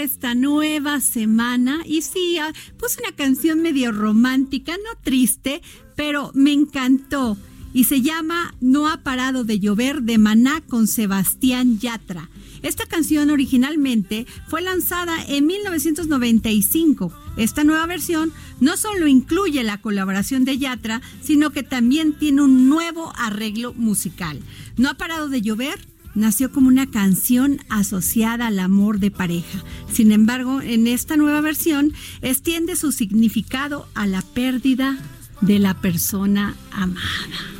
Esta nueva semana. Y sí, ah, puse una canción medio romántica, no triste, pero me encantó. Y se llama No ha parado de llover de Maná con Sebastián Yatra. Esta canción originalmente fue lanzada en 1995. Esta nueva versión no solo incluye la colaboración de Yatra, sino que también tiene un nuevo arreglo musical. No ha parado de llover nació como una canción asociada al amor de pareja. Sin embargo, en esta nueva versión extiende su significado a la pérdida de la persona amada.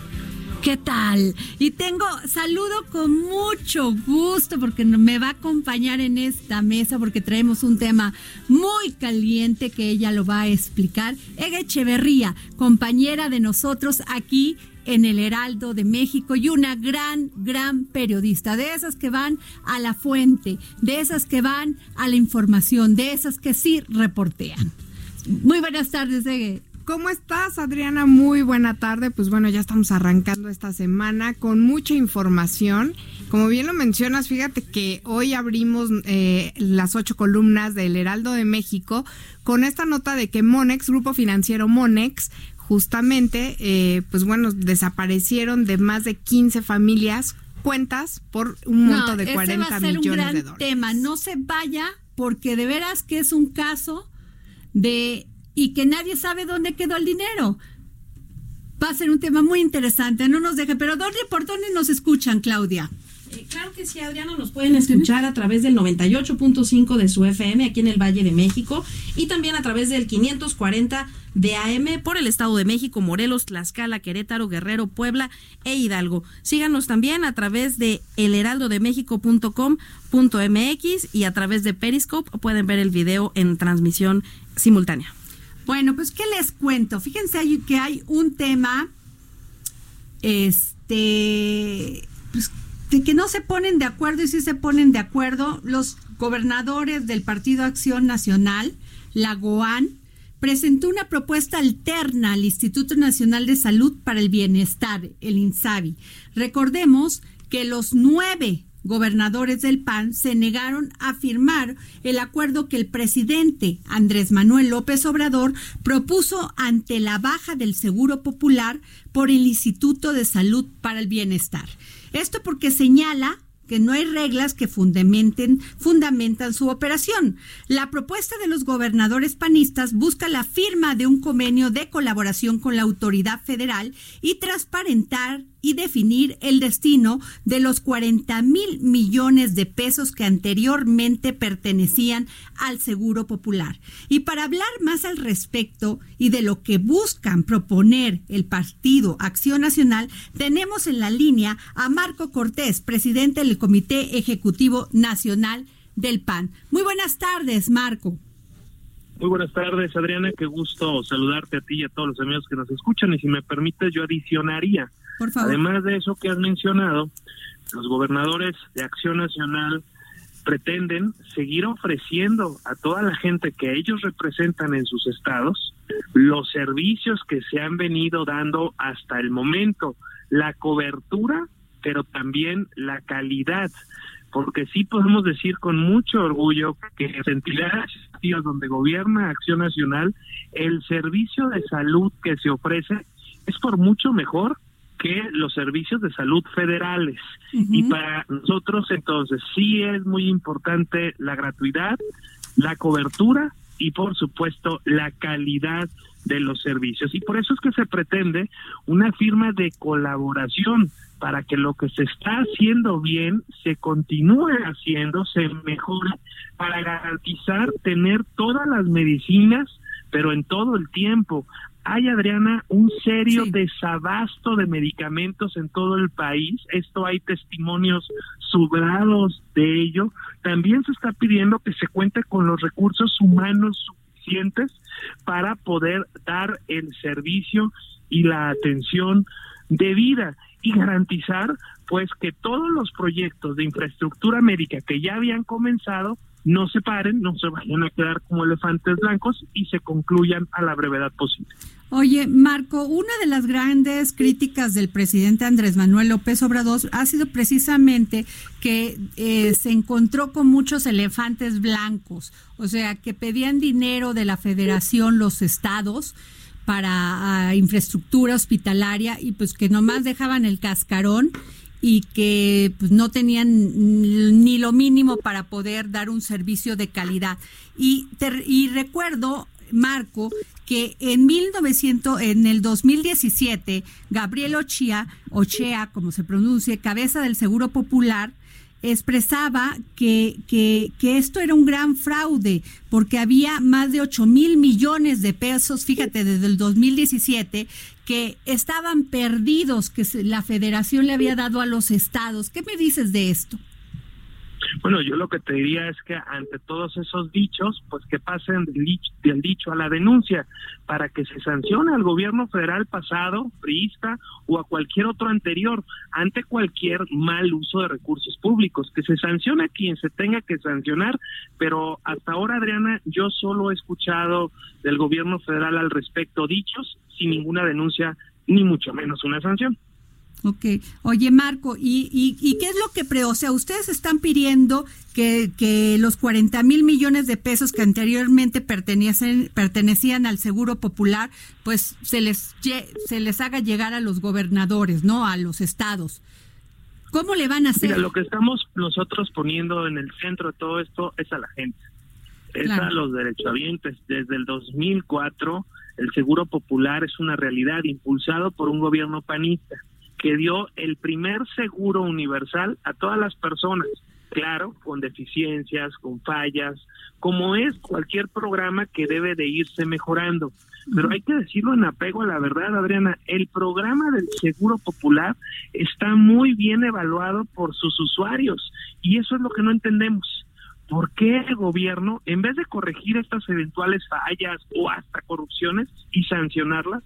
¿Qué tal? Y tengo saludo con mucho gusto porque me va a acompañar en esta mesa porque traemos un tema muy caliente que ella lo va a explicar. Ega Echeverría, compañera de nosotros aquí en el Heraldo de México y una gran, gran periodista, de esas que van a la fuente, de esas que van a la información, de esas que sí reportean. Muy buenas tardes, Ege. ¿Cómo estás, Adriana? Muy buena tarde. Pues bueno, ya estamos arrancando esta semana con mucha información. Como bien lo mencionas, fíjate que hoy abrimos eh, las ocho columnas del Heraldo de México con esta nota de que Monex, Grupo Financiero Monex, justamente, eh, pues bueno, desaparecieron de más de 15 familias cuentas por un monto No, de ese 40 va a ser millones un gran de dólares. tema. No se vaya porque de veras que es un caso de y que nadie sabe dónde quedó el dinero. Va a ser un tema muy interesante, no nos deje. Pero ¿dónde, por dónde nos escuchan, Claudia? Eh, claro que sí, Adriana, nos pueden escuchar a través del 98.5 de su FM aquí en el Valle de México y también a través del 540 de AM por el Estado de México, Morelos, Tlaxcala, Querétaro, Guerrero, Puebla e Hidalgo. Síganos también a través de elheraldodemexico.com.mx y a través de Periscope pueden ver el video en transmisión simultánea. Bueno, pues ¿qué les cuento? Fíjense que hay un tema, este, pues, que no se ponen de acuerdo y sí se ponen de acuerdo los gobernadores del Partido Acción Nacional, la GOAN, presentó una propuesta alterna al Instituto Nacional de Salud para el Bienestar, el INSABI. Recordemos que los nueve gobernadores del PAN se negaron a firmar el acuerdo que el presidente Andrés Manuel López Obrador propuso ante la baja del Seguro Popular por el Instituto de Salud para el Bienestar. Esto porque señala que no hay reglas que fundamenten, fundamentan su operación. La propuesta de los gobernadores panistas busca la firma de un convenio de colaboración con la autoridad federal y transparentar y definir el destino de los 40 mil millones de pesos que anteriormente pertenecían al Seguro Popular. Y para hablar más al respecto y de lo que buscan proponer el Partido Acción Nacional, tenemos en la línea a Marco Cortés, presidente del Comité Ejecutivo Nacional del PAN. Muy buenas tardes, Marco. Muy buenas tardes, Adriana. Qué gusto saludarte a ti y a todos los amigos que nos escuchan. Y si me permites, yo adicionaría Además de eso que has mencionado, los gobernadores de Acción Nacional pretenden seguir ofreciendo a toda la gente que ellos representan en sus estados los servicios que se han venido dando hasta el momento, la cobertura, pero también la calidad, porque sí podemos decir con mucho orgullo que en entidades donde gobierna Acción Nacional, el servicio de salud que se ofrece es por mucho mejor que los servicios de salud federales. Y para nosotros entonces sí es muy importante la gratuidad, la cobertura y por supuesto la calidad de los servicios. Y por eso es que se pretende una firma de colaboración para que lo que se está haciendo bien se continúe haciendo, se mejore, para garantizar tener todas las medicinas, pero en todo el tiempo hay, Adriana, un serio desabasto de medicamentos en todo el país. Esto hay testimonios sobrados de ello. También se está pidiendo que se cuente con los recursos humanos suficientes para poder dar el servicio y la atención debida y garantizar pues que todos los proyectos de infraestructura médica que ya habían comenzado no se paren, no se vayan a quedar como elefantes blancos y se concluyan a la brevedad posible. Oye, Marco, una de las grandes críticas del presidente Andrés Manuel López Obrador ha sido precisamente que eh, se encontró con muchos elefantes blancos, o sea, que pedían dinero de la federación los estados para infraestructura hospitalaria y pues que nomás dejaban el cascarón y que pues, no tenían ni lo mínimo para poder dar un servicio de calidad. Y, y recuerdo, Marco, que en 1900, en el 2017, Gabriel Ochea, Ochea, como se pronuncia, cabeza del Seguro Popular, expresaba que, que, que, esto era un gran fraude porque había más de 8 mil millones de pesos, fíjate, desde el 2017, que estaban perdidos, que la federación le había dado a los estados. ¿Qué me dices de esto? Bueno, yo lo que te diría es que ante todos esos dichos, pues que pasen del dicho, a la denuncia para que se sancione al gobierno federal pasado, priista o a cualquier otro anterior ante cualquier mal uso de recursos públicos, que se sancione a quien se tenga que sancionar, pero hasta ahora, Adriana, yo solo he escuchado del gobierno federal al respecto dichos sin ninguna denuncia ni mucho menos una sanción. Ok. Oye, Marco, ¿y, y, qué es lo que pre... O sea, ustedes están pidiendo que, que los 40 mil millones de pesos que anteriormente pertenecen, pertenecían al Seguro Popular, pues se les, se les haga llegar a los gobernadores, ¿no? A los estados. ¿Cómo le van a hacer? Mira, lo que estamos nosotros poniendo en el centro de todo esto es a la gente, es a los derechohabientes. Desde el 2004, el Seguro Popular es una realidad impulsado por un gobierno panista que dio el primer seguro universal a todas las personas, claro, con deficiencias, con fallas, como es cualquier programa que debe de irse mejorando. Pero hay que decirlo en apego a la verdad, Adriana, el programa del Seguro Popular está muy bien evaluado por sus usuarios y eso es lo que no entendemos. ¿Por qué el gobierno, en vez de corregir estas eventuales fallas o hasta corrupciones y sancionarlas,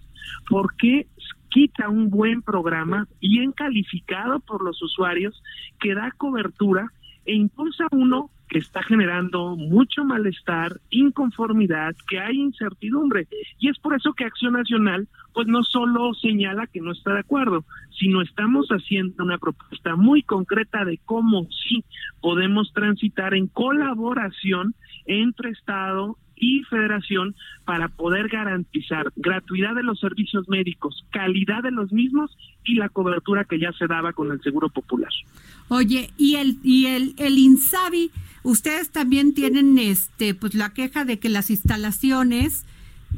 por qué quita un buen programa bien calificado por los usuarios que da cobertura e impulsa uno que está generando mucho malestar, inconformidad, que hay incertidumbre. Y es por eso que Acción Nacional, pues no solo señala que no está de acuerdo, sino estamos haciendo una propuesta muy concreta de cómo sí podemos transitar en colaboración entre Estado y Federación para poder garantizar gratuidad de los servicios médicos, calidad de los mismos y la cobertura que ya se daba con el Seguro Popular. Oye, y el y el el Insabi, ustedes también tienen este pues la queja de que las instalaciones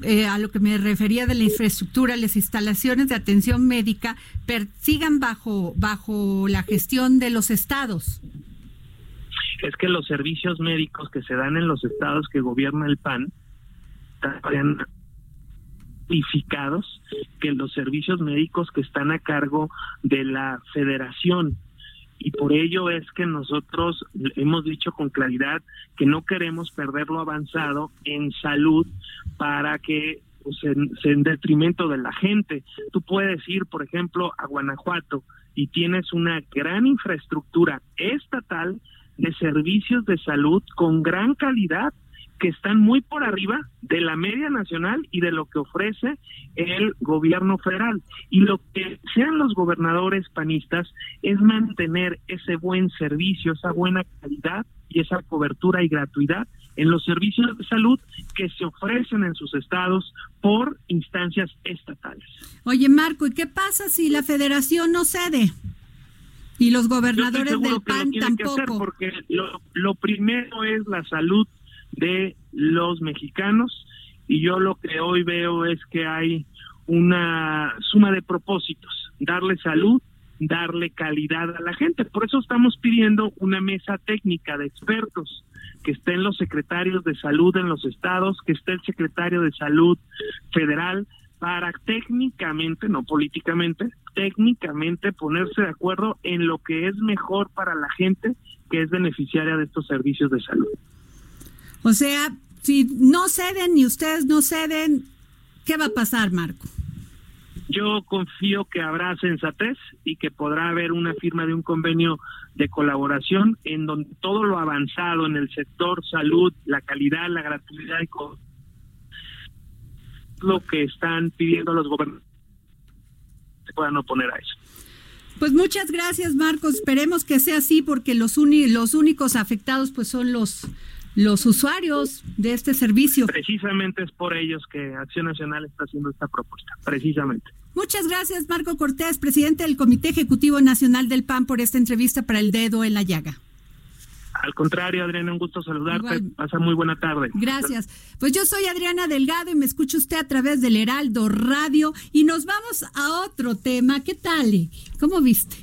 eh, a lo que me refería de la infraestructura, las instalaciones de atención médica sigan bajo bajo la gestión de los estados es que los servicios médicos que se dan en los estados que gobierna el PAN están identificados que los servicios médicos que están a cargo de la federación y por ello es que nosotros hemos dicho con claridad que no queremos perder lo avanzado en salud para que pues, en, en, detrimento de la gente. Tú puedes ir, por ejemplo, a Guanajuato y tienes una gran infraestructura estatal de servicios de salud con gran calidad que están muy por arriba de la media nacional y de lo que ofrece el gobierno federal. Y lo que sean los gobernadores panistas es mantener ese buen servicio, esa buena calidad y esa cobertura y gratuidad en los servicios de salud que se ofrecen en sus estados por instancias estatales. Oye, Marco, ¿y qué pasa si la federación no cede? Y los gobernadores del PAN tampoco. porque lo, lo primero es la salud de los mexicanos y yo lo que hoy veo es que hay una suma de propósitos, darle salud, darle calidad a la gente. Por eso estamos pidiendo una mesa técnica de expertos, que estén los secretarios de salud en los estados, que esté el secretario de salud federal, para técnicamente, no políticamente, técnicamente ponerse de acuerdo en lo que es mejor para la gente que es beneficiaria de estos servicios de salud. O sea, si no ceden y ustedes no ceden, ¿qué va a pasar, Marco? Yo confío que habrá sensatez y que podrá haber una firma de un convenio de colaboración en donde todo lo avanzado en el sector salud, la calidad, la gratuidad y lo que están pidiendo los gobernantes se puedan oponer a eso. Pues muchas gracias, Marcos. Esperemos que sea así porque los, los únicos afectados pues son los los usuarios de este servicio. Precisamente es por ellos que Acción Nacional está haciendo esta propuesta, precisamente. Muchas gracias, Marco Cortés, presidente del Comité Ejecutivo Nacional del PAN, por esta entrevista para el dedo en la llaga. Al contrario, Adriana, un gusto saludarte. Pasa muy buena tarde. Gracias. Pues yo soy Adriana Delgado y me escucha usted a través del Heraldo Radio y nos vamos a otro tema. ¿Qué tal? ¿Cómo viste?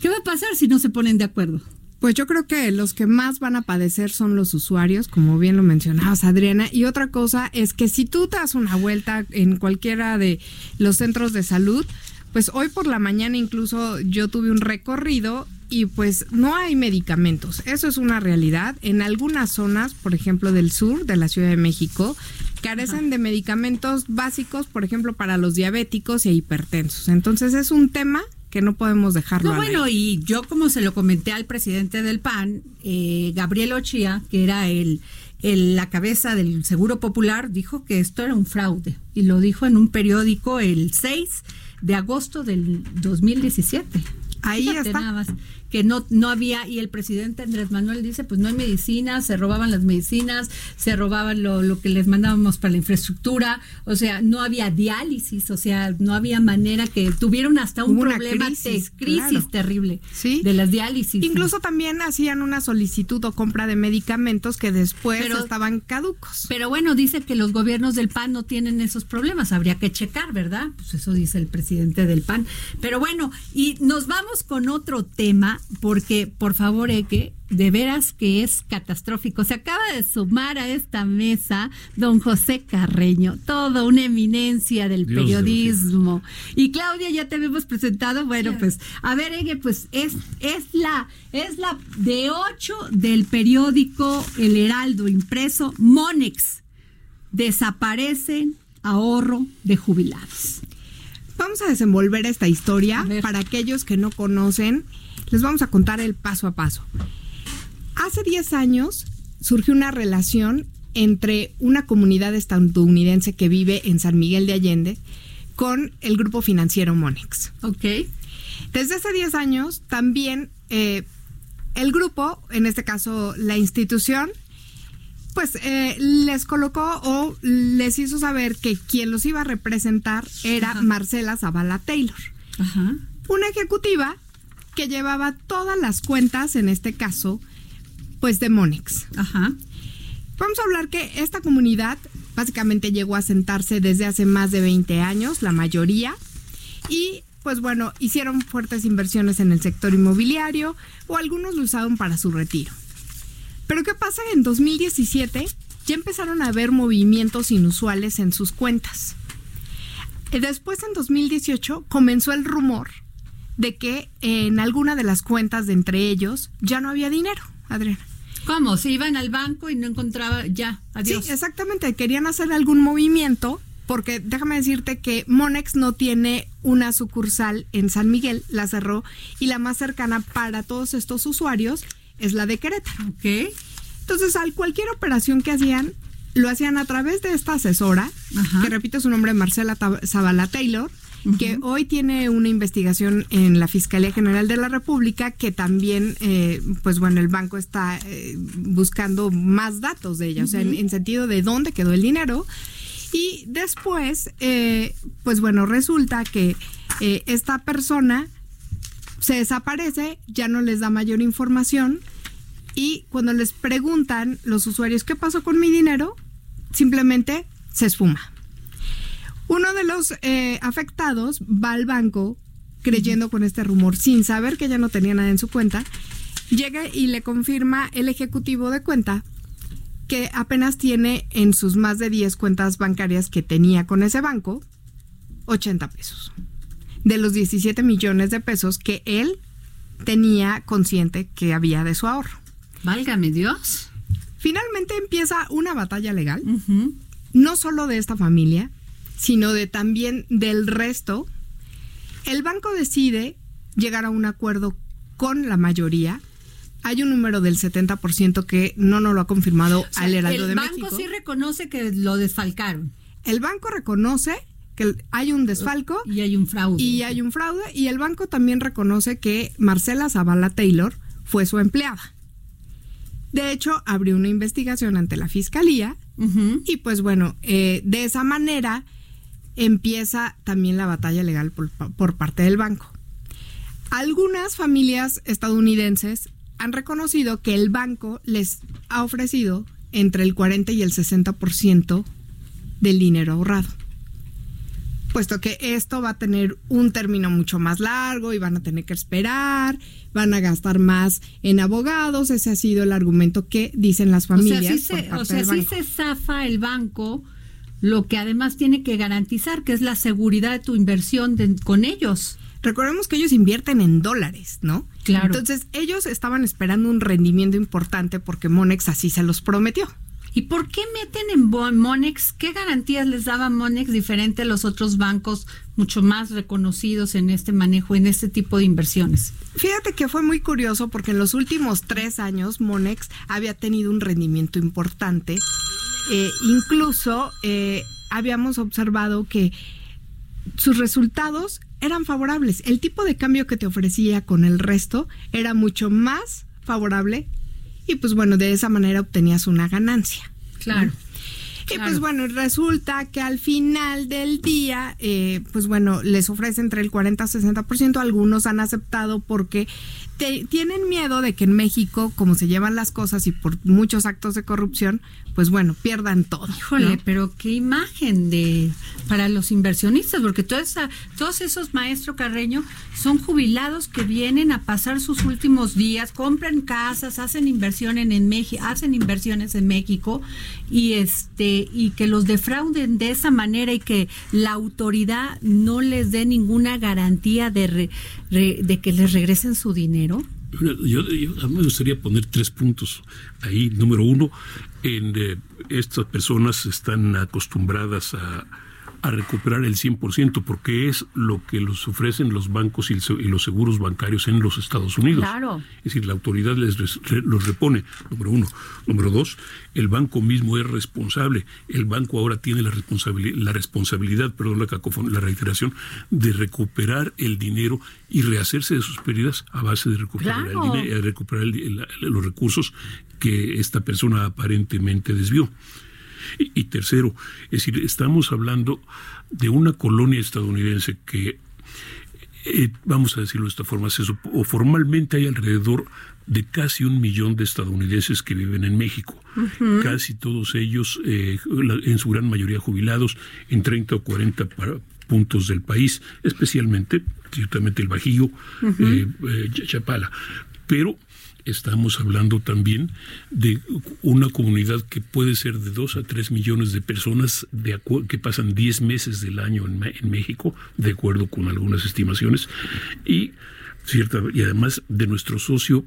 ¿Qué va a pasar si no se ponen de acuerdo? Pues yo creo que los que más van a padecer son los usuarios, como bien lo mencionabas, Adriana. Y otra cosa es que si tú te das una vuelta en cualquiera de los centros de salud, pues hoy por la mañana incluso yo tuve un recorrido y pues no hay medicamentos. Eso es una realidad. En algunas zonas, por ejemplo, del sur de la Ciudad de México, carecen de medicamentos básicos, por ejemplo, para los diabéticos e hipertensos. Entonces es un tema que no podemos dejarlo. No, bueno, y yo como se lo comenté al presidente del PAN, eh, Gabriel Ochía, que era el, el, la cabeza del Seguro Popular, dijo que esto era un fraude y lo dijo en un periódico el 6 de agosto del 2017. Ahí está. Nada más, que no, no había, y el presidente Andrés Manuel dice, pues no hay medicinas, se robaban las medicinas, se robaban lo, lo que les mandábamos para la infraestructura, o sea, no había diálisis, o sea, no había manera que tuvieron hasta un problema crisis, crisis terrible ¿Sí? de las diálisis. Incluso también hacían una solicitud o compra de medicamentos que después estaban caducos. Pero bueno, dice que los gobiernos del PAN no tienen esos problemas, habría que checar, ¿verdad? Pues eso dice el presidente del PAN. Pero bueno, y nos vamos con otro tema, porque por favor, Eke, de veras que es catastrófico. Se acaba de sumar a esta mesa don José Carreño, toda una eminencia del periodismo. y Claudia, ya te habíamos presentado. Bueno, pues, a ver, Ege, pues es, es la, es la de ocho del periódico El Heraldo impreso, Monex. Desaparecen ahorro de jubilados. Vamos a desenvolver esta historia para aquellos que no conocen. Les vamos a contar el paso a paso. Hace 10 años surgió una relación entre una comunidad estadounidense que vive en San Miguel de Allende con el grupo financiero Monex. Ok. Desde hace 10 años también eh, el grupo, en este caso la institución, pues eh, les colocó o les hizo saber que quien los iba a representar era Marcela Zavala Taylor, una ejecutiva que llevaba todas las cuentas, en este caso, pues de Monex. Ajá. Vamos a hablar que esta comunidad básicamente llegó a sentarse desde hace más de 20 años, la mayoría, y pues bueno, hicieron fuertes inversiones en el sector inmobiliario o algunos lo usaron para su retiro. Pero ¿qué pasa? En 2017 ya empezaron a haber movimientos inusuales en sus cuentas. Después, en 2018, comenzó el rumor de que en alguna de las cuentas de entre ellos ya no había dinero, Adriana. ¿Cómo? Se iban al banco y no encontraba ya. Adiós. Sí, exactamente. Querían hacer algún movimiento porque déjame decirte que Monex no tiene una sucursal en San Miguel, la cerró y la más cercana para todos estos usuarios es la de Querétaro. Ok. Entonces, al cualquier operación que hacían, lo hacían a través de esta asesora, que repito su nombre, Marcela Zavala Taylor, que hoy tiene una investigación en la Fiscalía General de la República, que también, eh, pues bueno, el banco está eh, buscando más datos de ella, o sea, en, sentido de dónde quedó el dinero. Y después, eh, pues bueno, resulta que esta persona se desaparece, ya no les da mayor información y cuando les preguntan los usuarios qué pasó con mi dinero, simplemente se esfuma. Uno de los eh, afectados va al banco creyendo con este rumor sin saber que ya no tenía nada en su cuenta, llega y le confirma el ejecutivo de cuenta que apenas tiene en sus más de 10 cuentas bancarias que tenía con ese banco 80 pesos de los 17 millones de pesos que él tenía consciente que había de su ahorro. Válgame Dios. Finalmente empieza una batalla legal, no solo de esta familia, sino de también del resto. El banco decide llegar a un acuerdo con la mayoría. Hay un número del 70% que no nos lo ha confirmado al Heraldo de México. El banco sí reconoce que lo desfalcaron. El banco reconoce que hay un desfalco. Y hay un fraude. Y hay un fraude. Y el banco también reconoce que Marcela Zavala Taylor fue su empleada. De hecho, abrió una investigación ante la fiscalía. Y pues bueno, eh, de esa manera empieza también la batalla legal por, por parte del banco. Algunas familias estadounidenses han reconocido que el banco les ha ofrecido entre el 40 y el 60% del dinero ahorrado puesto que esto va a tener un término mucho más largo y van a tener que esperar, van a gastar más en abogados, ese ha sido el argumento que dicen las familias. O sea, sí se, zafa el banco lo que además tiene que garantizar, que es la seguridad de tu inversión con ellos. Recordemos que ellos invierten en dólares, ¿no? Claro. Entonces, ellos estaban esperando un rendimiento importante porque Monex así se los prometió. ¿Y por qué meten en Monex? ¿Qué garantías les daba Monex diferente a los otros bancos mucho más reconocidos en este manejo, en este tipo de inversiones? Fíjate que fue muy curioso porque en los últimos tres años Monex había tenido un rendimiento importante. Eh, incluso eh, habíamos observado que sus resultados eran favorables. El tipo de cambio que te ofrecía con el resto era mucho más favorable y pues bueno, de esa manera obtenías una ganancia. Claro. Y pues bueno, resulta que al final del día, eh, pues bueno, les ofrece entre el 40 a 60%, algunos han aceptado porque tienen miedo de que en México, como se llevan las cosas y por muchos actos de corrupción, pues bueno, pierdan todo. Híjole, pero qué imagen de para los inversionistas, porque esa, todos esos maestro Carreño son jubilados que vienen a pasar sus últimos días, compran casas, hacen inversión en, México, hacen inversiones en México y este y que los defrauden de esa manera y que la autoridad no les dé ninguna garantía de de que les regresen su dinero. Yo, a mí me gustaría poner tres puntos ahí. Número uno, en, eh, estas personas están acostumbradas a, a recuperar el 100%, porque es lo que los ofrecen los bancos y, los seguros bancarios en los Estados Unidos. Claro. Es decir, la autoridad les los repone, número uno. Número dos, el banco mismo es responsable. El banco ahora tiene la, responsabilidad, la responsabilidad, perdón la, la reiteración, de recuperar el dinero y rehacerse de sus pérdidas a base de recuperar, el dinero, recuperar los recursos que esta persona aparentemente desvió. Y, tercero, es decir, estamos hablando de una colonia estadounidense que, eh, vamos a decirlo de esta forma, o formalmente hay alrededor de casi un millón de estadounidenses que viven en México. Casi todos ellos, eh, en su gran mayoría jubilados, en 30 o 40 puntos del país, especialmente, ciertamente el Bajío, eh, Chapala. Pero estamos hablando también de una comunidad que puede ser de 2 a 3 millones de personas que pasan 10 meses del año en, México, de acuerdo con algunas estimaciones, y, cierta, y además de nuestro socio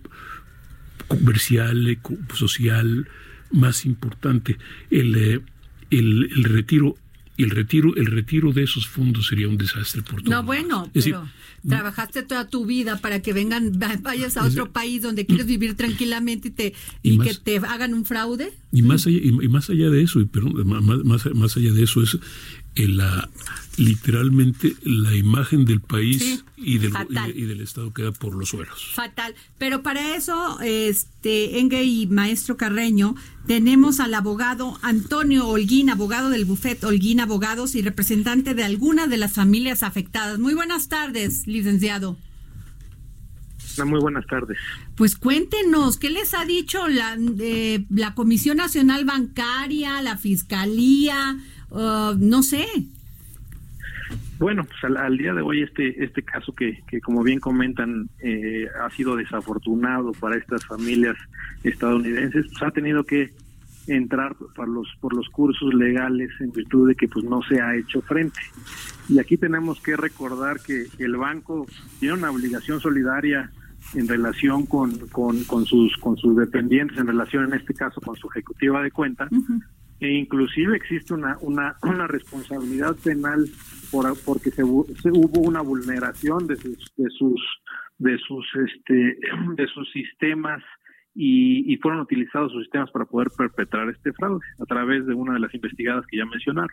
comercial, social más importante, el, eh, el retiro y el retiro, el retiro de esos fondos sería un desastre por todo. No, bueno, pero trabajaste toda tu vida para que vengan, vayas a otro país donde quieres vivir tranquilamente y te y, que te hagan un fraude. Y más allá, y, más allá de eso, y perdón, más, más, más allá de eso es la literalmente la imagen del país y, del, y, del Estado queda por los suelos. Fatal. Pero para eso, este, Engue y Maestro Carreño, tenemos al abogado Antonio Holguín, abogado del bufet Holguín Abogados y representante de alguna de las familias afectadas. Muy buenas tardes, licenciado. Muy buenas tardes. Pues cuéntenos, ¿qué les ha dicho la, eh, la Comisión Nacional Bancaria, la Fiscalía? Uh, no sé. Bueno, pues al, día de hoy este este caso que, que como bien comentan eh, ha sido desafortunado para estas familias estadounidenses, pues ha tenido que entrar por los por los cursos legales en virtud de que pues no se ha hecho frente. Y aquí tenemos que recordar que el banco tiene una obligación solidaria en relación con, con, con sus con sus dependientes, en relación en este caso con su ejecutiva de cuenta, e inclusive existe una, una, una responsabilidad penal por, porque se, hubo una vulneración de sus de sus de sus este de sus sistemas y, y, fueron utilizados sus sistemas para poder perpetrar este fraude a través de una de las investigadas que ya mencionaron.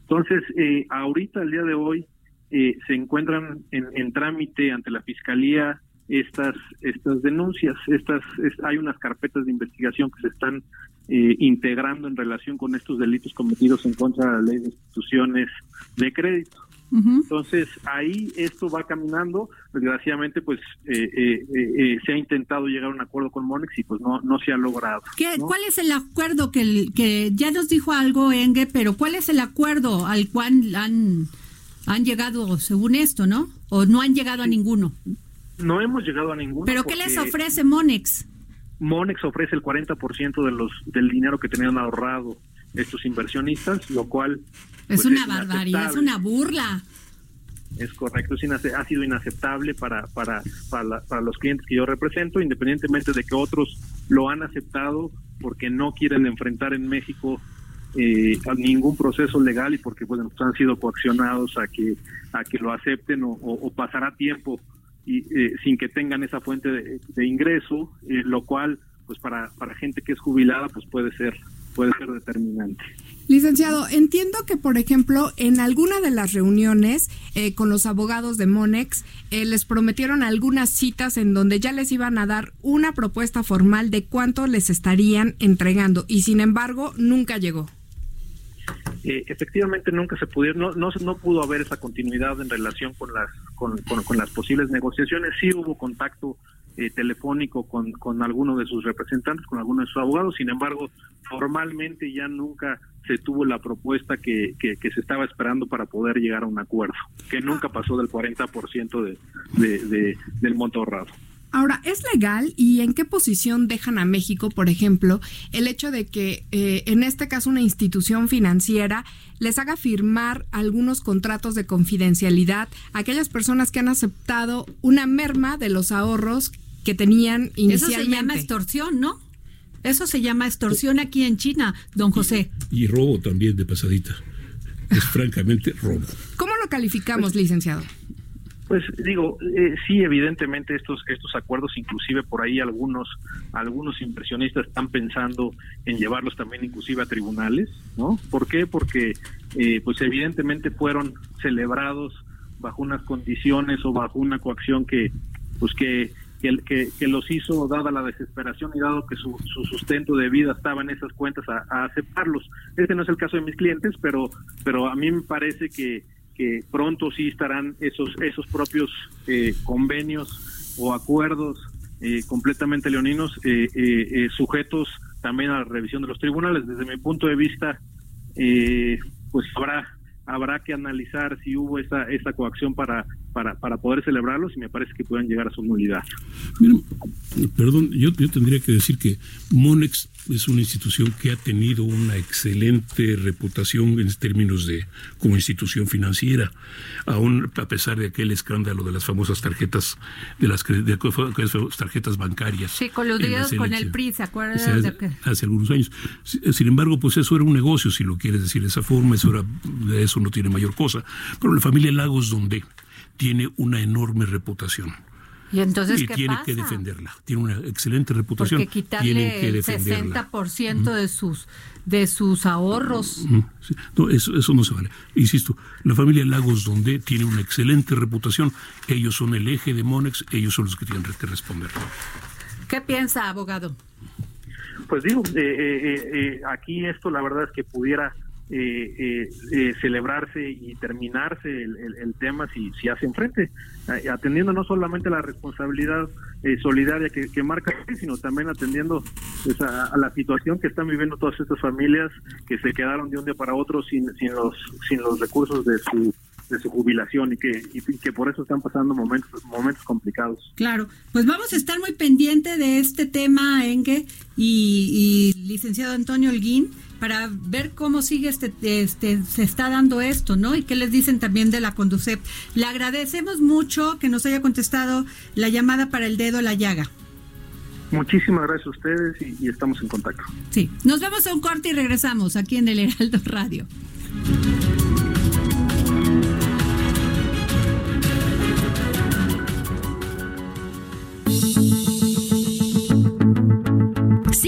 Entonces, eh, ahorita, el día de hoy, eh, se encuentran en, en, trámite ante la Fiscalía estas estas denuncias, estas hay unas carpetas de investigación que se están eh, integrando en relación con estos delitos cometidos en contra de la ley de instituciones de crédito. Entonces ahí esto va caminando. Desgraciadamente, pues eh, eh, se ha intentado llegar a un acuerdo con Monex y pues no no se ha logrado. ¿Cuál es el acuerdo que que ya nos dijo algo Enge, pero cuál es el acuerdo al cual han han llegado según esto, no? O no han llegado a ninguno. No hemos llegado a ninguno. ¿Pero qué les ofrece Monex? Monex ofrece el 40% de los del dinero que tenían ahorrado estos inversionistas, lo cual es pues, una barbaridad, es una burla. Es correcto, es ha sido inaceptable para para, para, para los clientes que yo represento, independientemente de que otros lo han aceptado porque no quieren enfrentar en México eh, ningún proceso legal y porque pues, han sido coaccionados a que a que lo acepten o pasará tiempo y eh, sin que tengan esa fuente de, ingreso, eh, lo cual pues para, para gente que es jubilada pues puede ser puede ser determinante. Licenciado, entiendo que, por ejemplo, en alguna de las reuniones eh, con los abogados de Monex, eh, les prometieron algunas citas en donde ya les iban a dar una propuesta formal de cuánto les estarían entregando y, sin embargo, nunca llegó. Eh, efectivamente, nunca se pudieron, no, no, no, pudo haber esa continuidad en relación con las, con, con las posibles negociaciones. Sí hubo contacto eh, telefónico con, con alguno de sus representantes, con alguno de sus abogados. Sin embargo, formalmente ya nunca se tuvo la propuesta que, se estaba esperando para poder llegar a un acuerdo, que nunca pasó del 40% de, de, de, del monto ahorrado. Ahora, ¿es legal y en qué posición dejan a México, por ejemplo, el hecho de que eh, en este caso una institución financiera les haga firmar algunos contratos de confidencialidad a aquellas personas que han aceptado una merma de los ahorros que tenían inicialmente. Eso se llama extorsión, ¿no? Eso se llama extorsión aquí en China, don José. Y, robo también de pasadita. Es francamente robo. ¿Cómo lo calificamos, licenciado? Pues digo, eh, sí, evidentemente estos estos acuerdos, inclusive por ahí algunos algunos inversionistas están pensando en llevarlos también inclusive a tribunales, ¿no? ¿Por qué? Porque eh, pues evidentemente fueron celebrados bajo unas condiciones o bajo una coacción que pues que que, que, los hizo, dada la desesperación y dado que su, sustento de vida estaba en esas cuentas, a, aceptarlos. Este no es el caso de mis clientes, pero, pero a mí me parece que, que pronto sí estarán esos, esos propios eh, convenios o acuerdos eh, completamente leoninos eh, sujetos también a la revisión de los tribunales. Desde mi punto de vista, pues habrá habrá que analizar si hubo esa, esa coacción para, para, para poder celebrarlos y me parece que puedan llegar a su nulidad. perdón, yo, yo tendría que decir que Monex es una institución que ha tenido una excelente reputación en términos de como institución financiera, aún a pesar de aquel escándalo de las famosas tarjetas de las de, tarjetas bancarias. Sí, coludidos con el PRI, ¿se acuerdan? Hace, hace, algunos años. Sin embargo, pues eso era un negocio, si lo quieres decir de esa forma, eso era, eso no tiene mayor cosa. Pero la familia Lagos, donde tiene una enorme reputación y entonces, tiene que defenderla. Tiene una excelente reputación. Porque quitarle el 60% de sus de sus ahorros. No, eso, eso no se vale. Insisto, la familia Lagos Donde tiene una excelente reputación. Ellos son el eje de Monex, ellos son los que tienen que responder. ¿Qué piensa, abogado? Pues digo, eh, eh, eh, aquí esto la verdad es que pudiera eh, eh, eh, celebrarse y terminarse el, tema si, si hace frente, eh, atendiendo no solamente la responsabilidad solidaria que, marca, sino también atendiendo pues, a, la situación que están viviendo todas estas familias que se quedaron de un día para otro sin, sin, los, sin los recursos de su de su jubilación y que, y que por eso están pasando momentos momentos complicados. Claro, pues vamos a estar muy pendiente de este tema, Engue y, y licenciado Antonio Holguín para ver cómo sigue este, este, se está dando esto, ¿no? Y qué les dicen también de la Conducep. Le agradecemos mucho que nos haya contestado la llamada para el dedo la llaga. Muchísimas gracias a ustedes y, y estamos en contacto. Sí, nos vemos a un corte y regresamos aquí en el Heraldo Radio.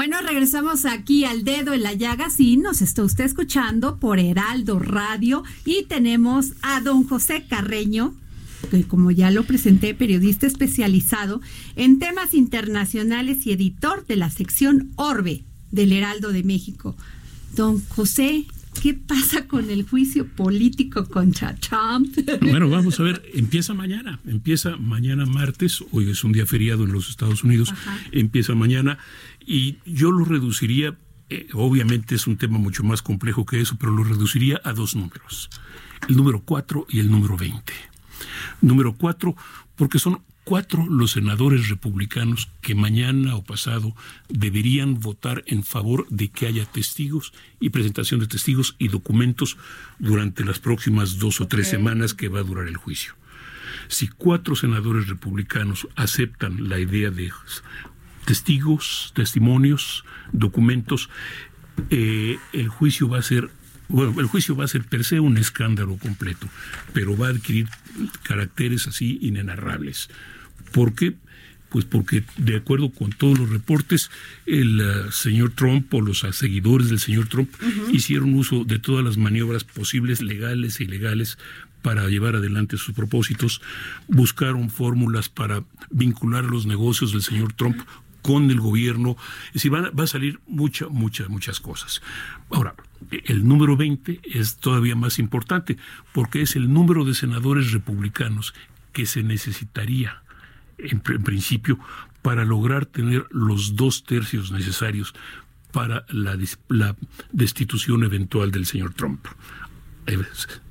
Bueno, regresamos aquí al dedo en la llaga. Sí, nos está usted escuchando por Heraldo Radio y tenemos a don José Carreño, que como ya lo presenté, periodista especializado en temas internacionales y editor de la sección Orbe del Heraldo de México. Don José, ¿qué pasa con el juicio político contra Trump? Bueno, vamos a ver, empieza mañana, empieza mañana martes, hoy es un día feriado en los Estados Unidos, empieza mañana y yo lo reduciría, eh, obviamente es un tema mucho más complejo que eso, pero lo reduciría a dos números, el número 4 y el número 20. Número 4, porque son cuatro los senadores republicanos que mañana o pasado deberían votar en favor de que haya testigos y presentación de testigos y documentos durante las próximas dos o tres semanas que va a durar el juicio. Si cuatro senadores republicanos aceptan la idea de testigos, testimonios, documentos, eh, el juicio va a ser bueno, el juicio va a ser per se un escándalo completo, pero va a adquirir caracteres así inenarrables. ¿Por qué? Pues porque, de acuerdo con todos los reportes, el uh, señor Trump o los seguidores del señor Trump hicieron uso de todas las maniobras posibles, legales e ilegales, para llevar adelante sus propósitos, buscaron fórmulas para vincular los negocios del señor Trump con el gobierno. Es decir, va, va a salir muchas, muchas, muchas cosas. Ahora, el número 20 es todavía más importante porque es el número de senadores republicanos que se necesitaría en, principio para lograr tener los dos tercios necesarios para la, la destitución eventual del señor Trump. Eh,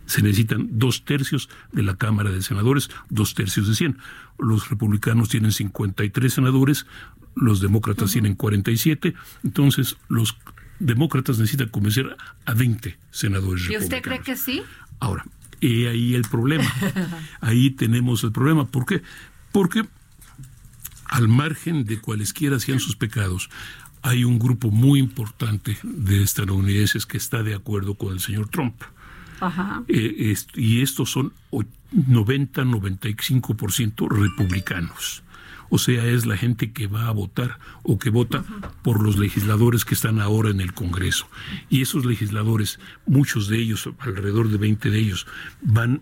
se necesitan dos tercios de la Cámara de Senadores, dos tercios de 100. Los republicanos tienen 53 senadores, los demócratas tienen 47, entonces los demócratas necesitan convencer a 20 senadores ¿Y usted cree que sí? Ahora, ahí el problema. ahí tenemos el problema. ¿Por qué? Porque al margen de cualesquiera sean sus pecados, hay un grupo muy importante de estadounidenses que está de acuerdo con el señor Trump. Ajá. Eh, y estos son 90-95% republicanos o sea, es la gente que va a votar o que vota por los legisladores que están ahora en el Congreso. Y esos legisladores, muchos de ellos, alrededor de 20 de ellos, van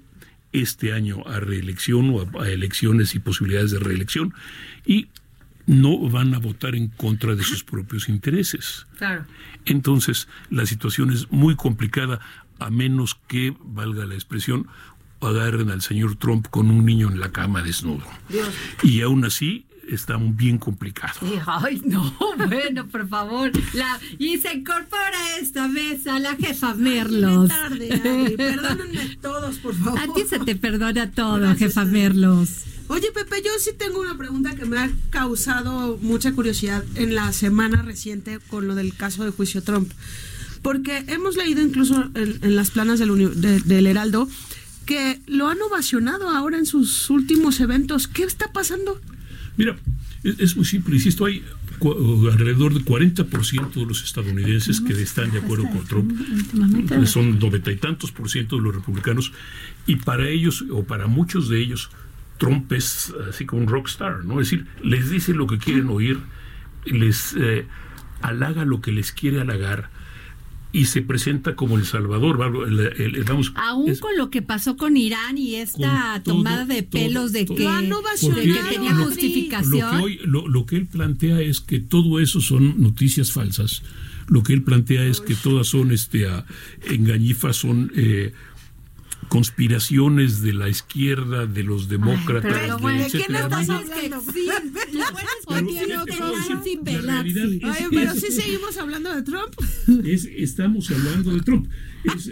este año a reelección o a, elecciones y posibilidades de reelección y no van a votar en contra de sus propios intereses. Claro. Entonces, la situación es muy complicada a menos que, valga la expresión, agarren al señor Trump con un niño en la cama desnudo. Y aún así está bien complicado. Ay, no, bueno, por favor. y se incorpora esta mesa la jefa Merlos. Tarde, Perdónenme todos, por favor. A ti se te perdona todo, jefa Merlos. Oye, Pepe, yo sí tengo una pregunta que me ha causado mucha curiosidad en la semana reciente con lo del caso de juicio Trump. Porque hemos leído incluso en, las planas del, del Heraldo que lo han ovacionado ahora en sus últimos eventos. ¿Qué está pasando? Mira, es, muy simple, insisto, hay alrededor del 40% de los estadounidenses que están de acuerdo con Trump, son noventa y tantos por ciento de los republicanos, y para ellos, o para muchos de ellos, Trump es así como un rockstar, ¿no? Es decir, les dice lo que quieren oír, les eh, halaga lo que les quiere halagar, y se presenta como el Salvador. vamos, Aún con lo que pasó con Irán y esta tomada de pelos de, que, tenía justificación. Lo que, él plantea es que todo eso son noticias falsas. Lo que él plantea es que todas son este, engañifas, son eh, conspiraciones de la izquierda, de los demócratas. pero bueno, ¿de quién estás hablando? pero sí seguimos hablando de Trump. estamos hablando de Trump.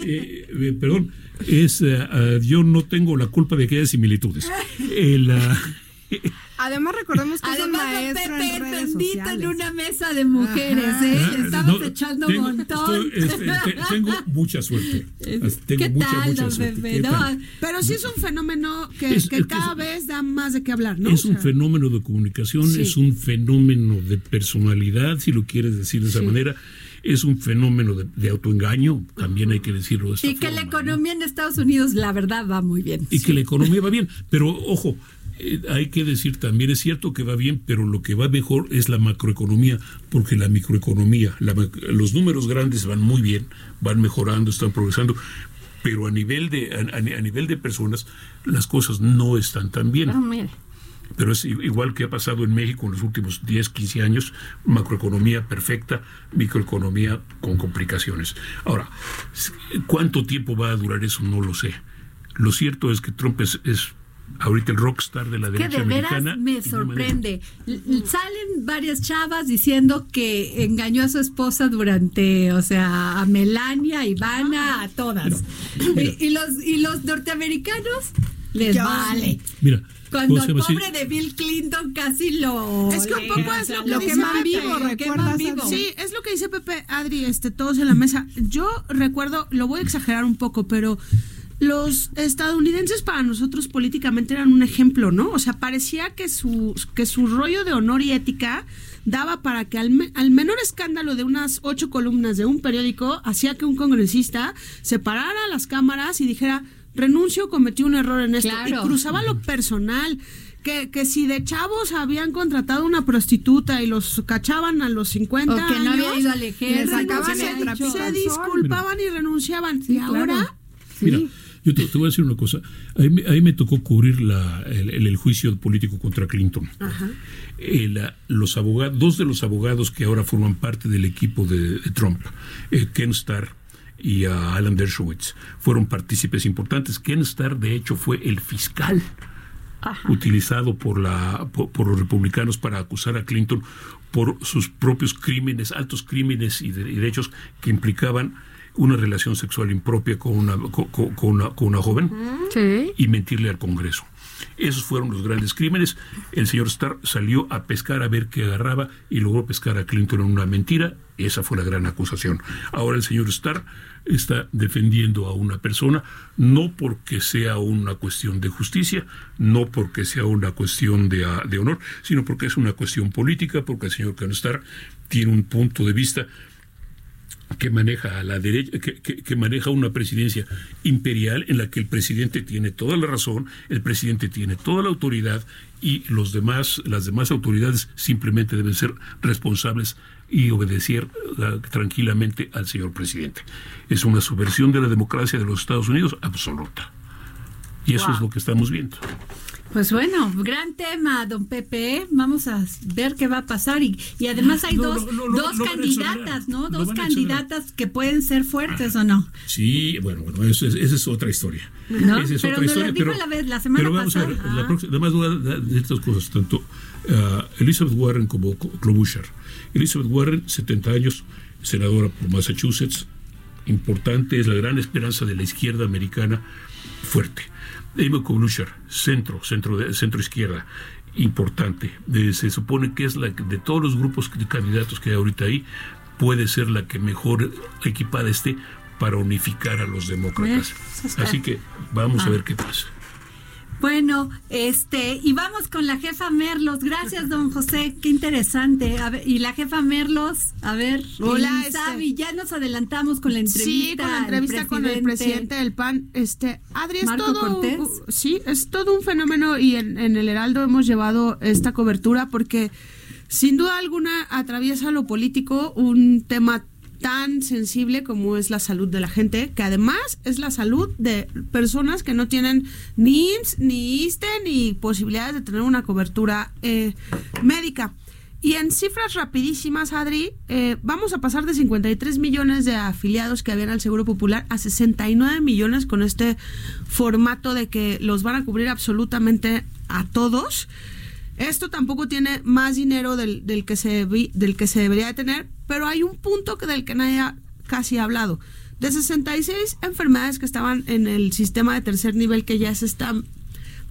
Eh, eh, perdón, es, eh, yo no tengo la culpa de que haya similitudes. El, a Además, recordemos que Además, es un maestro Pepe en redes bendito sociales. en una mesa de mujeres, ¿eh? Ah, Estamos no, echando tengo- un montón. estoy- este, te- tengo mucha suerte. Tengo ¿Qué mucha, tal, mucha don suerte. Pepe? ¿Qué No, tal? Pero sí es un fenómeno que, Es- que es que cada es- vez da más de qué hablar, ¿no? Es O un sea, fenómeno de comunicación, Sí. es un fenómeno de personalidad, si lo quieres decir de esa Sí. manera, es un fenómeno de, de autoengaño, también hay que decirlo de esta Y que la economía en Estados Unidos, la verdad, va muy bien. y que la economía va bien. Pero ojo, eh, hay que decir también, es cierto que va bien, pero lo que va mejor es la macroeconomía, porque la microeconomía, la los números grandes van muy bien, van mejorando, están progresando. Pero a nivel de a, a nivel de personas las cosas no están tan bien. Ah, mire. Pero es igual que ha pasado en México en los últimos 10, 15 años, macroeconomía perfecta, microeconomía con complicaciones. Ahora, ¿cuánto tiempo va a durar eso? No lo sé. Lo cierto es que Trump es, es ahorita el rockstar de la Que derecha de veras americana. me no sorprende. Salen varias chavas diciendo que engañó a su esposa durante, o sea, a Melania, a Ivana, a todas. Y, y los y los norteamericanos les Ya. vale. Mira, Cuando ¿cómo se el pobre de Bill Clinton casi lo Es que un poco es lo que dice queman Pepe, vivo, lo lo recuerdas, vivo. Sí, es lo que dice Pepe, Adri, este, todos en la mesa. Yo recuerdo, lo voy a exagerar un poco, pero los estadounidenses para nosotros políticamente eran un ejemplo, ¿no? O sea, parecía que su, que su rollo de honor y ética daba para que al, me- al menor escándalo de unas ocho columnas de un periódico hacía que un congresista se parara a las cámaras y dijera renuncio, cometí un error en esto. Claro. Y cruzaba lo personal. Que, que si de chavos habían contratado una prostituta y los cachaban a los 50 O que no años, había ido al ejército, se, hecho. disculpaban y renunciaban. y claro. ahora, Mira, yo te, te voy a decir una cosa. A mí, me- a mí me tocó cubrir la- el, el- el juicio político contra Clinton. Eh, la- los abogados, dos de los abogados que ahora forman parte del equipo de, de Trump, eh, Ken Starr y ah, Alan Dershowitz, fueron partícipes importantes. Ken Starr, de hecho, fue el fiscal utilizado por, la, por, por los republicanos para acusar a Clinton por sus propios crímenes, altos crímenes y, de- y derechos que implicaban una relación sexual impropia con una, con, una, con una joven Sí. y mentirle al Congreso. Esos fueron los grandes crímenes. El señor Starr salió a pescar a ver qué agarraba y logró pescar a Clinton en una mentira. Esa fue la gran acusación. Ahora el señor Starr está defendiendo a una persona, no porque sea una cuestión de justicia, no porque sea una cuestión de, ah, de honor, sino porque es una cuestión política, porque el señor Ken Starr tiene un punto de vista que maneja a la derecha, que, que- que maneja una presidencia imperial en la que el presidente tiene toda la razón, el presidente tiene toda la autoridad y los demás, las demás autoridades simplemente deben ser responsables y obedecer eh, tranquilamente al señor presidente. Es una subversión de la democracia de los Estados Unidos absoluta. Y eso es lo que estamos viendo. Pues bueno, gran tema, don Pepe. ¿eh? Vamos a ver qué va a pasar. Y, y además hay No, dos, no, no, no, dos candidatas. ¿no? Dos candidatas que pueden ser fuertes o no. Sí, bueno, bueno, eso es- esa es otra historia. ¿No? Esa es Pero otra nos lo dijo pero, la vez- la semana pero vamos a ver, pasada. la Ah. próxima- dar de estas cosas, tanto ah, Elizabeth Warren como Co- Klobuchar. Elizabeth Warren, 70 años, senadora por Massachusetts, importante, es la gran esperanza de la izquierda americana, fuerte. Amy Klobuchar, centro, centro, de- centro izquierda, importante. Eh, se supone que es la que de todos los grupos de candidatos que hay ahorita ahí, puede ser la que mejor equipada esté para unificar a los demócratas. Así que vamos a ver qué pasa. Bueno, este, y vamos con la jefa Merlos. Gracias, don José. Qué interesante. A ver, y la jefa Merlos, a ver, Hola, Elisabi, ya nos adelantamos con la entrevista. sí, con la entrevista con el presidente del PAN, este, Adri, es Marco todo, Cortés. sí, es todo un fenómeno y en, en el Heraldo hemos llevado esta cobertura porque sin duda alguna atraviesa lo político un tema tan sensible como es la salud de la gente, que además es la salud de personas que no tienen ni IMSS, ni ISTE, ni posibilidades de tener una cobertura eh, médica. Y en cifras rapidísimas, Adri, eh, vamos a pasar de 53 millones de afiliados que habían al Seguro Popular a 69 millones con este formato de que los van a cubrir absolutamente a todos. Esto tampoco tiene más dinero del, del que, se, del que se debería de tener, pero hay un punto que del que nadie ha casi ha hablado. De 66 enfermedades que estaban en el sistema de tercer nivel que ya se están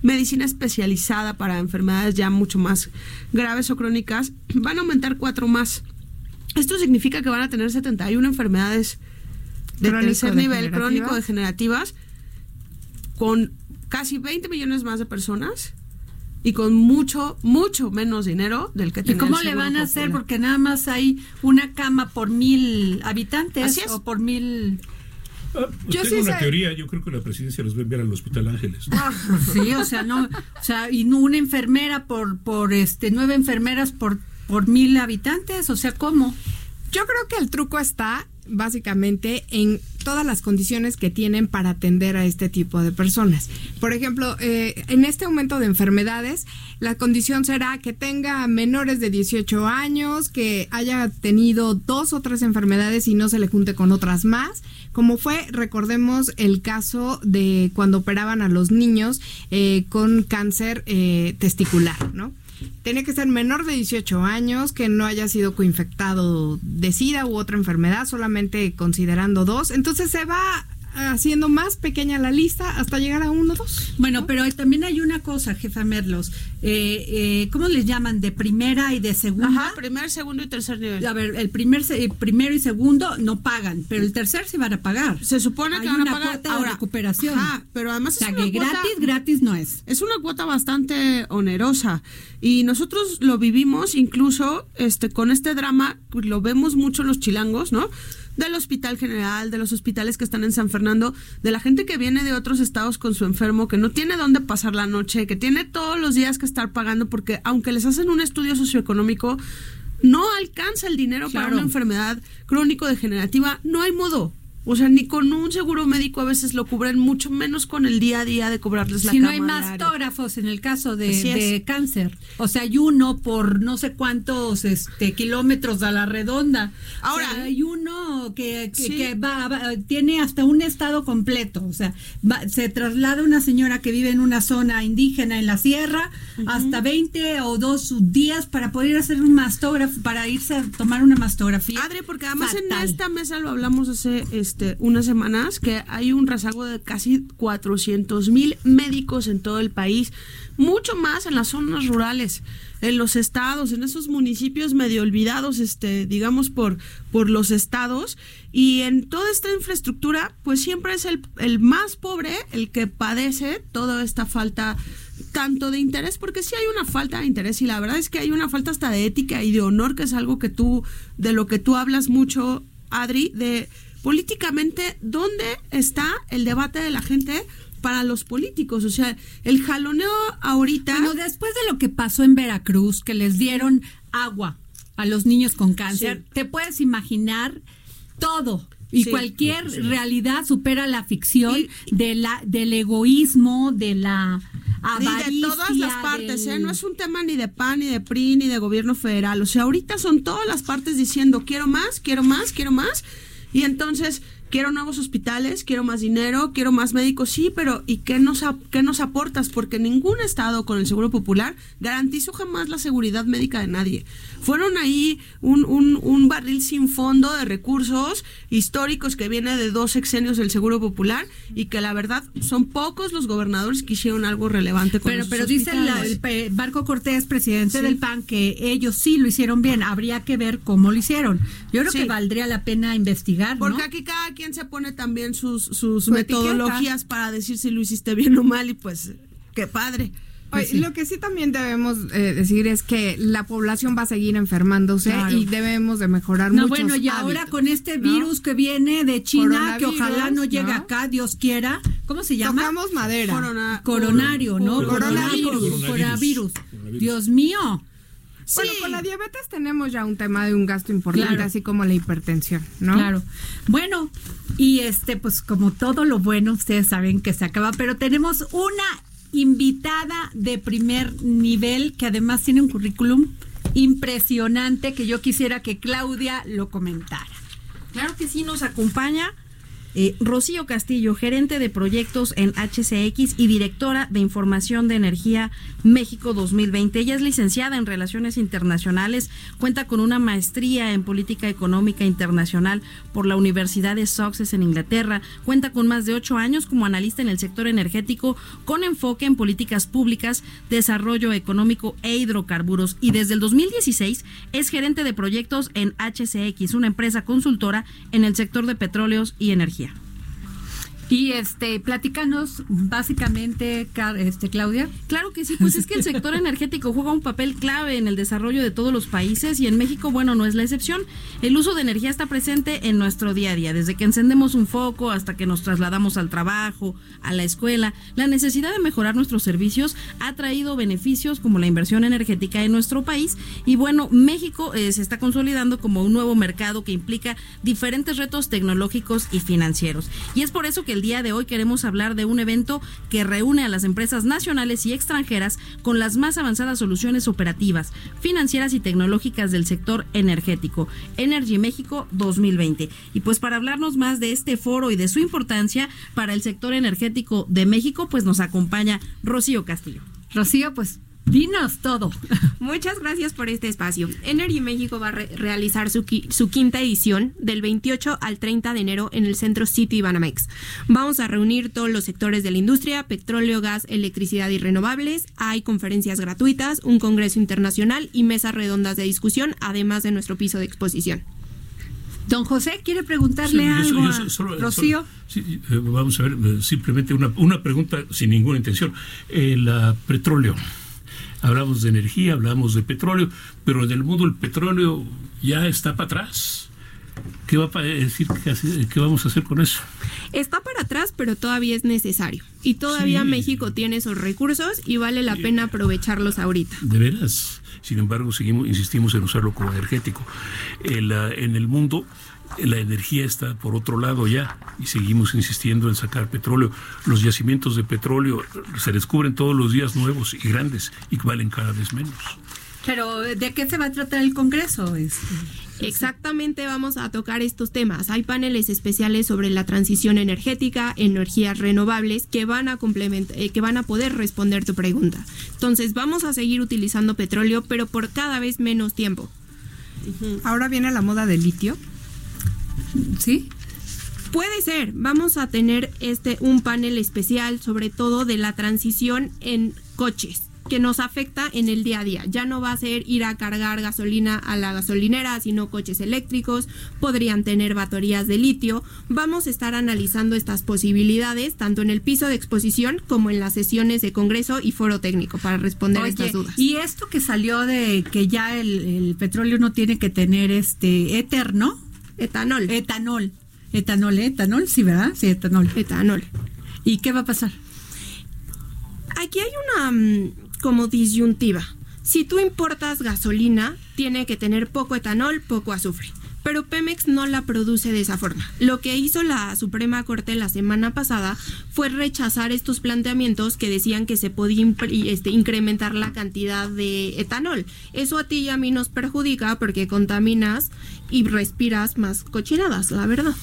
medicina especializada para enfermedades ya mucho más graves o crónicas, van a aumentar cuatro más. Esto significa que van a tener 71 enfermedades de tercer nivel crónico degenerativas con casi 20 millones más de personas y con mucho, mucho menos dinero del que tiene ¿Y cómo le van a hacer? Porque nada más hay una cama por mil habitantes o por mil... Ah, pues yo tengo una teoría, yo creo que la presidencia los va a enviar al Hospital Ángeles. Ah, sí, o sea, no, o sea, y una enfermera por, por este, nueve enfermeras por, por mil habitantes, o sea, ¿cómo? Yo creo que el truco está básicamente en todas las condiciones que tienen para atender a este tipo de personas. Por ejemplo, eh, en este aumento de enfermedades, la condición será que tenga menores de 18 años, que haya tenido dos o tres enfermedades y no se le junte con otras más, como fue, recordemos, el caso de cuando operaban a los niños eh, con cáncer eh, testicular, ¿no? Tiene que ser menor de 18 años, que no haya sido coinfectado de SIDA u otra enfermedad, solamente considerando dos. Entonces se va haciendo más pequeña la lista hasta llegar a uno o dos. Bueno, pero también hay una cosa, jefa Merlos. Eh, eh, ¿Cómo les llaman? ¿De primera y de segunda? Ajá, primer, segundo y tercer nivel. A ver, el primer, primero y segundo no pagan, pero el tercer sí van a pagar. Se supone que van a pagar cuota de recuperación. Ajá, pero además o sea, que gratis, gratis no es. Es una cuota bastante onerosa y nosotros lo vivimos incluso este con este drama, lo vemos mucho los chilangos, ¿no? Del Hospital General, de los hospitales que están en San Fernando, de la gente que viene de otros estados con su enfermo, que no tiene dónde pasar la noche, que tiene todos los días que estar pagando, porque aunque les hacen un estudio socioeconómico, no alcanza el dinero para una enfermedad crónico-degenerativa, no hay modo. O sea, ni con un seguro médico a veces lo cubren, mucho menos con el día a día de cobrarles la Si no hay mastógrafos en el caso de, cáncer. O sea, hay uno por no sé cuántos este, kilómetros a la redonda. Ahora, hay uno que, va, tiene hasta un estado completo. O sea, se traslada una señora que vive en una zona indígena en la sierra hasta 20 o dos días para poder hacer un mastógrafo, para irse a tomar una mastografía. Adri, porque además en esta mesa lo hablamos hace... Este, este, unas semanas que hay un rezago de casi 400 mil médicos en todo el país, mucho más en las zonas rurales, en los estados, en esos municipios medio olvidados, este, digamos, por, por los estados. Y en toda esta infraestructura, pues siempre es el, el más pobre el que padece toda esta falta tanto de interés, porque sí hay una falta de interés y la verdad es que hay una falta hasta de ética y de honor, que es algo que tú, de lo que tú hablas mucho, Adri, de políticamente, ¿dónde está el debate de la gente? para los políticos, o sea, el jaloneo ahorita. Bueno, después de lo que pasó en Veracruz, que les dieron agua a los niños con cáncer, te puedes imaginar todo. Y cualquier realidad supera la ficción de la, del egoísmo, de la avaricia. Y de todas las partes, ¿eh? No es un tema ni de PAN, ni de PRI, ni de gobierno federal. O sea, ahorita son todas las partes diciendo, quiero más, quiero más, quiero más y entonces, quiero nuevos hospitales, quiero más dinero, quiero más médicos, sí, pero ¿y qué nos, qué nos aportas? Porque ningún Estado con el Seguro Popular garantizó jamás la seguridad médica de nadie fueron ahí un, un, barril sin fondo de recursos históricos que viene de dos sexenios del Seguro Popular y que la verdad son pocos los gobernadores que hicieron algo relevante con Pero, pero dice el Barco Cortés, presidente del PAN, que ellos sí lo hicieron bien. Habría que ver cómo lo hicieron. Yo creo que valdría la pena investigar. Porque aquí cada quien se pone también sus, sus metodologías para decir si lo hiciste bien o mal y pues qué padre. Pues lo que sí también debemos eh, decir es que la población va a seguir enfermándose y debemos de mejorar no, bueno, y ahora con este virus que viene de China, que ojalá no llegue acá, Dios quiera. ¿Cómo se llama? Tocamos madera. coronario, ¿no? Coronavirus. Coronavirus. Dios mío. Bueno, con la diabetes tenemos ya un tema de un gasto importante, así como la hipertensión, ¿no? Claro. Bueno, y este, pues como todo lo bueno, ustedes saben que se acaba, pero tenemos una invitada de primer nivel que además tiene un currículum impresionante que yo quisiera que Claudia lo comentara. Claro que sí, nos acompaña eh, Rocío Castillo, gerente de proyectos en HCX y directora de Información de Energía México 2020. Ella es licenciada en Relaciones Internacionales, cuenta con una maestría en Política Económica Internacional por la Universidad de Sussex en Inglaterra, cuenta con más de ocho años como analista en el sector energético con enfoque en políticas públicas, desarrollo económico e hidrocarburos y desde el 2016 es gerente de proyectos en HCX, una empresa consultora en el sector de petróleos y energía. Y este, platícanos básicamente, este, Claudia. Claro que sí, pues es que el sector energético juega un papel clave en el desarrollo de todos los países y en México, bueno, no es la excepción. El uso de energía está presente en nuestro día a día, desde que encendemos un foco hasta que nos trasladamos al trabajo, a la escuela. La necesidad de mejorar nuestros servicios ha traído beneficios como la inversión energética en nuestro país y bueno, México eh, se está consolidando como un nuevo mercado que implica diferentes retos tecnológicos y financieros. Y es por eso que el día de hoy queremos hablar de un evento que reúne a las empresas nacionales y extranjeras con las más avanzadas soluciones operativas, financieras y tecnológicas del sector energético, Energy México 2020. Y pues para hablarnos más de este foro y de su importancia para el sector energético de México, pues nos acompaña Rocío Castillo. Rocío, pues Dinos todo. Muchas gracias por este espacio. Energy México va a realizar su, su, quinta edición del 28 al 30 de enero en el Centro City Banamex. Vamos a reunir todos los sectores de la industria, petróleo, gas, electricidad y renovables. Hay conferencias gratuitas, un congreso internacional y mesas redondas de discusión, además de nuestro piso de exposición. Don José quiere preguntarle algo a Rocío. sí, eh, vamos a ver, eh, simplemente una, una pregunta sin ninguna intención. El petróleo hablamos de energía, hablamos de petróleo, pero en el mundo el petróleo ya está para atrás. ¿Qué va a decir? ¿Qué vamos a hacer con eso? Está para atrás, pero todavía es necesario. Y todavía México tiene esos recursos y vale la pena aprovecharlos ahorita. De veras. Sin embargo, seguimos, insistimos en usarlo como energético. en el mundo la energía está por otro lado ya y seguimos insistiendo en sacar petróleo. Los yacimientos de petróleo se descubren todos los días nuevos y grandes y valen cada vez menos. Pero ¿de qué se va a tratar el Congreso? Exactamente vamos a tocar estos temas. Hay paneles especiales sobre la transición energética, energías renovables que van a complementar, eh, que van a poder responder tu pregunta. Entonces vamos a seguir utilizando petróleo, pero por cada vez menos tiempo. Ahora viene la moda del litio. ¿Sí? Puede ser. Vamos a tener este un panel especial sobre todo de la transición en coches que nos afecta en el día a día. Ya no va a ser ir a cargar gasolina a la gasolinera, sino coches eléctricos, podrían tener baterías de litio. Vamos a estar analizando estas posibilidades tanto en el piso de exposición como en las sesiones de congreso y foro técnico para responder estas dudas. Y esto que salió de que ya el, el petróleo no tiene que tener este éter, ¿no? Etanol. Etanol. Etanol, etanol, sí, ¿verdad? Sí, etanol. Etanol. ¿Y qué va a pasar? Aquí hay una mm, como disyuntiva. Si tú importas gasolina, tiene que tener poco etanol, poco azufre pero Pemex no la produce de esa forma. Lo que hizo la Suprema Corte la semana pasada fue rechazar estos planteamientos que decían que se podía este, incrementar la cantidad de etanol. Eso a ti y a mí nos perjudica porque contaminas y respiras más cochinadas, la verdad.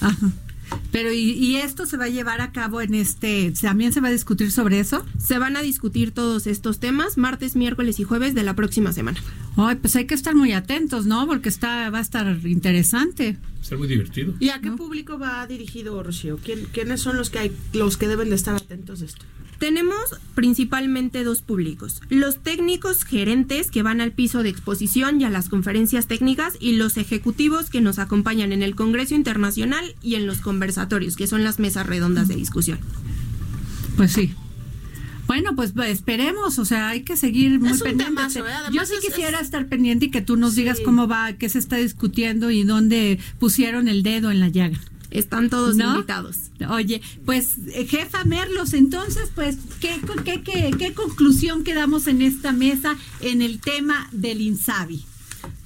Pero ¿y, esto se va a llevar a cabo en este, también se va a discutir sobre eso? Se van a discutir todos estos temas martes, miércoles y jueves de la próxima semana. Ay, pues hay que estar muy atentos, ¿no? Porque está va a estar interesante. Está muy divertido. ¿Y a qué público va dirigido, Rocío? ¿Quiénes son los que hay, los que deben de estar atentos a esto? Tenemos principalmente dos públicos, los técnicos gerentes que van al piso de exposición y a las conferencias técnicas y los ejecutivos que nos acompañan en el Congreso Internacional y en los conversatorios, que son las mesas redondas de discusión. Pues sí. Bueno, pues, esperemos, o sea, hay que seguir muy pendientes. ¿eh? Yo sí quisiera estar pendiente y que tú nos digas cómo va, qué se está discutiendo y dónde pusieron el dedo en la llaga. Están todos invitados. Oye, pues eh, jefa Merlos, entonces, pues, ¿qué, qué, qué, qué conclusión quedamos en esta mesa en el tema del INSABI?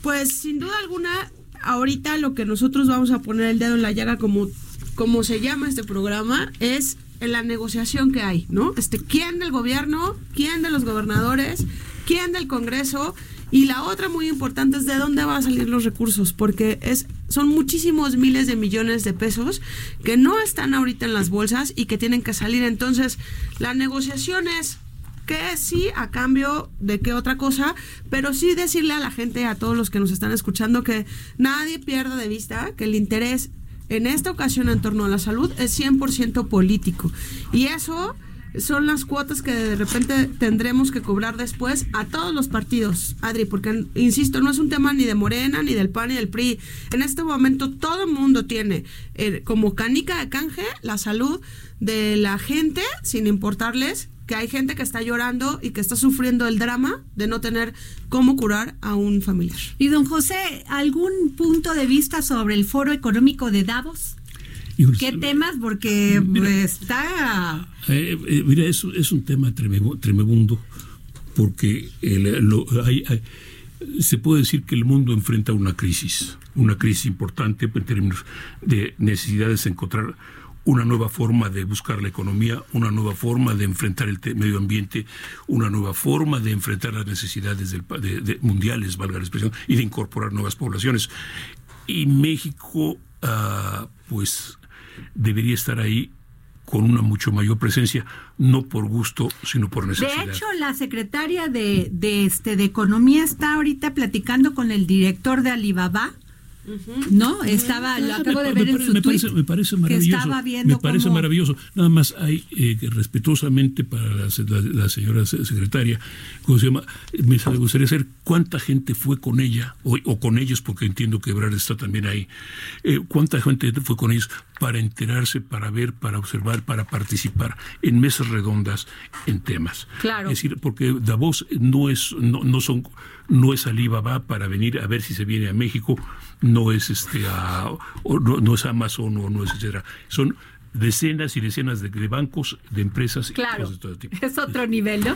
Pues sin duda alguna, ahorita lo que nosotros vamos a poner el dedo en la llaga, como, como se llama este programa, es en la negociación que hay, ¿no? Este, ¿quién del gobierno? ¿Quién de los gobernadores? ¿Quién del Congreso? Y la otra muy importante es de dónde van a salir los recursos, porque es son muchísimos miles de millones de pesos que no están ahorita en las bolsas y que tienen que salir. Entonces, la negociación es que sí a cambio de qué otra cosa, pero sí decirle a la gente, a todos los que nos están escuchando, que nadie pierda de vista que el interés en esta ocasión en torno a la salud es 100% político. Y eso son las cuotas que de repente tendremos que cobrar después a todos los partidos, Adri, porque, insisto, no es un tema ni de Morena, ni del PAN, ni del PRI. En este momento todo el mundo tiene eh, como canica de canje la salud de la gente, sin importarles que hay gente que está llorando y que está sufriendo el drama de no tener cómo curar a un familiar. Y don José, ¿algún punto de vista sobre el foro económico de Davos? ¿Qué temas? Porque pues, está... Eh, eh, mira, es, es un tema tremebundo, porque se puede decir que el mundo enfrenta una crisis, una crisis importante en términos de necesidades de encontrar una nueva forma de buscar la economía, una nueva forma de enfrentar el medio ambiente, una nueva forma de enfrentar las necesidades de, mundiales, valga la expresión, y de incorporar nuevas poblaciones. Y México, ah, pues, debería estar ahí con una mucho mayor presencia, no por gusto, sino por necesidad. De hecho, la secretaria de, de, este, de Economía está ahorita platicando con el director de Alibaba ¿No? Estaba, lo acabo de ver en su me parece, me parece maravilloso. me parece maravilloso. Nada más hay eh, respetuosamente para la, señora secretaria, ¿cómo se llama? Me gustaría saber cuánta gente fue con ella, o, con ellos, porque entiendo que Ebrard está también ahí. Eh, ¿Cuánta gente fue con ellos para enterarse, para ver, para observar, para participar en mesas redondas en temas? Claro. Es decir, porque Davos no es, no, no son no es Alibaba para venir a ver si se viene a México, no es este no, es Amazon o no es etcétera. Son decenas y decenas de, bancos, de empresas claro, y cosas de todo tipo. Es otro nivel, ¿no?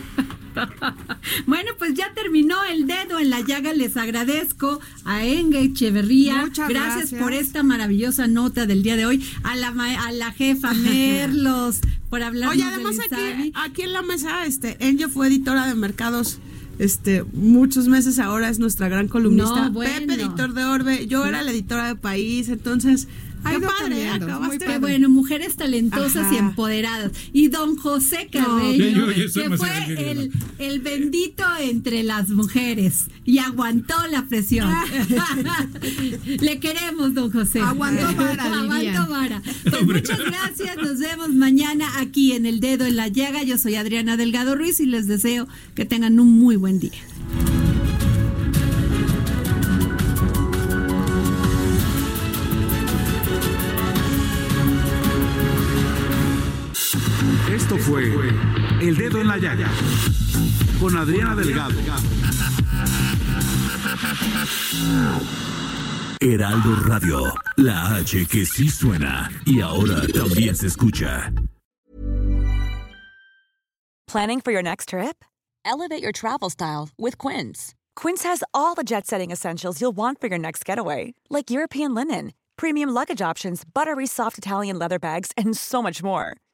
bueno, pues ya terminó el dedo en la llaga. Les agradezco a Enge Echeverría. Muchas gracias, por esta maravillosa nota del día de hoy. A la, a la jefa Merlos por hablar Oye, además aquí, aquí en la mesa, este, Enge fue editora de mercados este, muchos meses ahora es nuestra gran columnista. Pepe, editor de Orbe, yo era la editora de País, entonces Qué padre, acabaste. Qué bueno, mujeres talentosas y empoderadas. Y don José Carreño, que fue el, el, bendito entre las mujeres y aguantó la presión. Le queremos, don José. Aguantó vara. Aguantó vara. Pues muchas gracias. Nos vemos mañana aquí en El Dedo en la Llaga. Yo soy Adriana Delgado Ruiz y les deseo que tengan un muy buen día. Fue El Dedo en la Llaga con Adriana Delgado. Heraldo Radio, la H que sí suena y ahora también se escucha. Planning for your next trip? Elevate your travel style with Quince. Quince has all the jet setting essentials you'll want for your next getaway, like European linen, premium luggage options, buttery soft Italian leather bags, and so much more